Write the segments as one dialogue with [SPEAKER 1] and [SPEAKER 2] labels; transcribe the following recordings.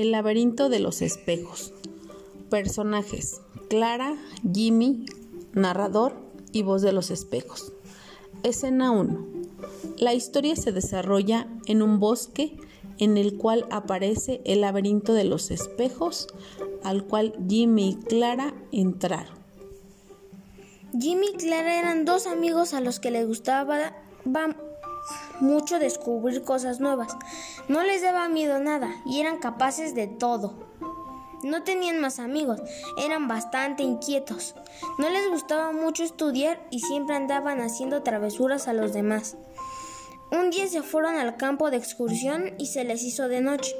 [SPEAKER 1] El laberinto de los espejos. Personajes. Clara, Jimmy, narrador y voz de los espejos. Escena 1. La historia se desarrolla en un bosque en el cual aparece el laberinto de los espejos al cual Jimmy y Clara entraron.
[SPEAKER 2] Jimmy y Clara eran dos amigos a los que les gustaba mucho descubrir cosas nuevas. No les daba miedo nada y eran capaces de todo. No tenían más amigos, eran bastante inquietos. No les gustaba mucho estudiar y siempre andaban haciendo travesuras a los demás. Un día se fueron al campo de excursión y se les hizo de noche.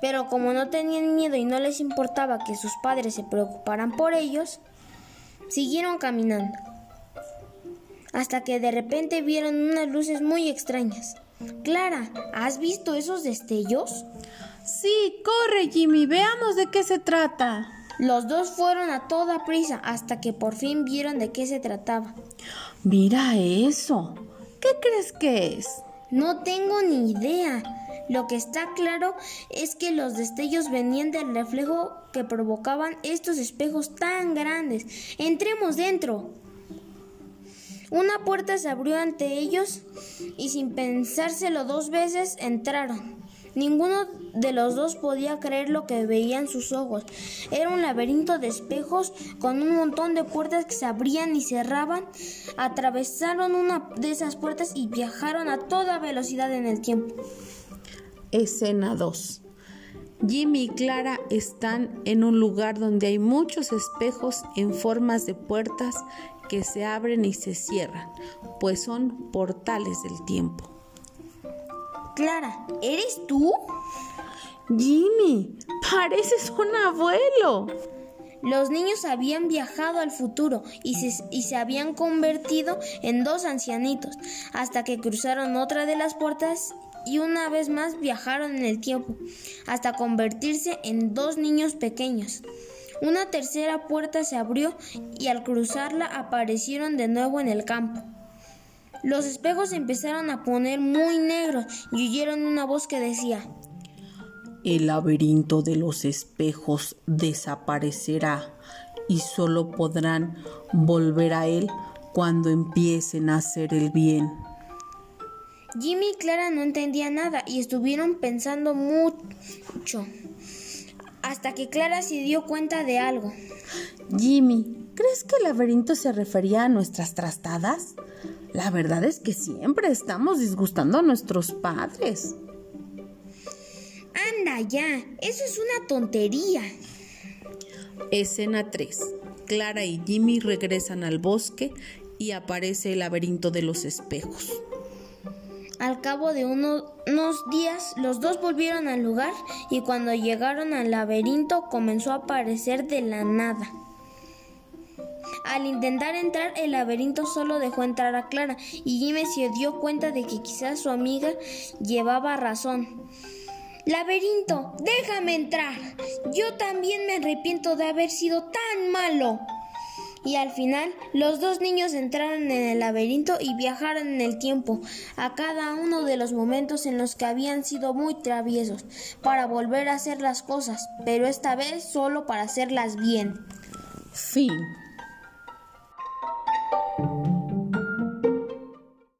[SPEAKER 2] Pero como no tenían miedo y no les importaba que sus padres se preocuparan por ellos, siguieron caminando. Hasta que de repente vieron unas luces muy extrañas. Clara, ¿has visto esos destellos?
[SPEAKER 3] Sí, corre Jimmy, veamos de qué se trata.
[SPEAKER 2] Los dos fueron a toda prisa hasta que por fin vieron de qué se trataba.
[SPEAKER 3] Mira eso. ¿Qué crees que es?
[SPEAKER 2] No tengo ni idea. Lo que está claro es que los destellos venían del reflejo que provocaban estos espejos tan grandes. Entremos dentro. Una puerta se abrió ante ellos y sin pensárselo dos veces entraron. Ninguno de los dos podía creer lo que veían sus ojos. Era un laberinto de espejos con un montón de puertas que se abrían y cerraban. Atravesaron una de esas puertas y viajaron a toda velocidad en el tiempo.
[SPEAKER 1] Escena 2. Jimmy y Clara están en un lugar donde hay muchos espejos en formas de puertas que se abren y se cierran, pues son portales del tiempo.
[SPEAKER 2] Clara, ¿eres tú?
[SPEAKER 3] Jimmy, pareces un abuelo.
[SPEAKER 2] Los niños habían viajado al futuro y se, y se, habían convertido en dos ancianitos, hasta que cruzaron otra de las puertas y una vez más viajaron en el tiempo, hasta convertirse en dos niños pequeños. Una tercera puerta se abrió y al cruzarla aparecieron de nuevo en el campo. Los espejos empezaron a poner muy negros y oyeron una voz que decía,
[SPEAKER 1] El laberinto de los espejos desaparecerá y solo podrán volver a él cuando empiecen a hacer el bien.
[SPEAKER 2] Jimmy y Clara no entendían nada y estuvieron pensando mucho hasta que Clara se dio cuenta de algo.
[SPEAKER 3] Jimmy, ¿crees que el laberinto se refería a nuestras trastadas? La verdad es que siempre estamos disgustando a nuestros padres.
[SPEAKER 2] Anda ya, eso es una tontería.
[SPEAKER 1] Escena 3. Clara y Jimmy regresan al bosque y aparece el laberinto de los espejos.
[SPEAKER 2] Al cabo de unos días, los dos volvieron al lugar y cuando llegaron al laberinto comenzó a aparecer de la nada. Al intentar entrar, el laberinto solo dejó entrar a Clara y Jimmy se dio cuenta de que quizás su amiga llevaba razón. Laberinto, déjame entrar. Yo también me arrepiento de haber sido tan malo. Y al final, los dos niños entraron en el laberinto y viajaron en el tiempo a cada uno de los momentos en los que habían sido muy traviesos para volver a hacer las cosas, pero esta vez solo para hacerlas bien.
[SPEAKER 1] Fin.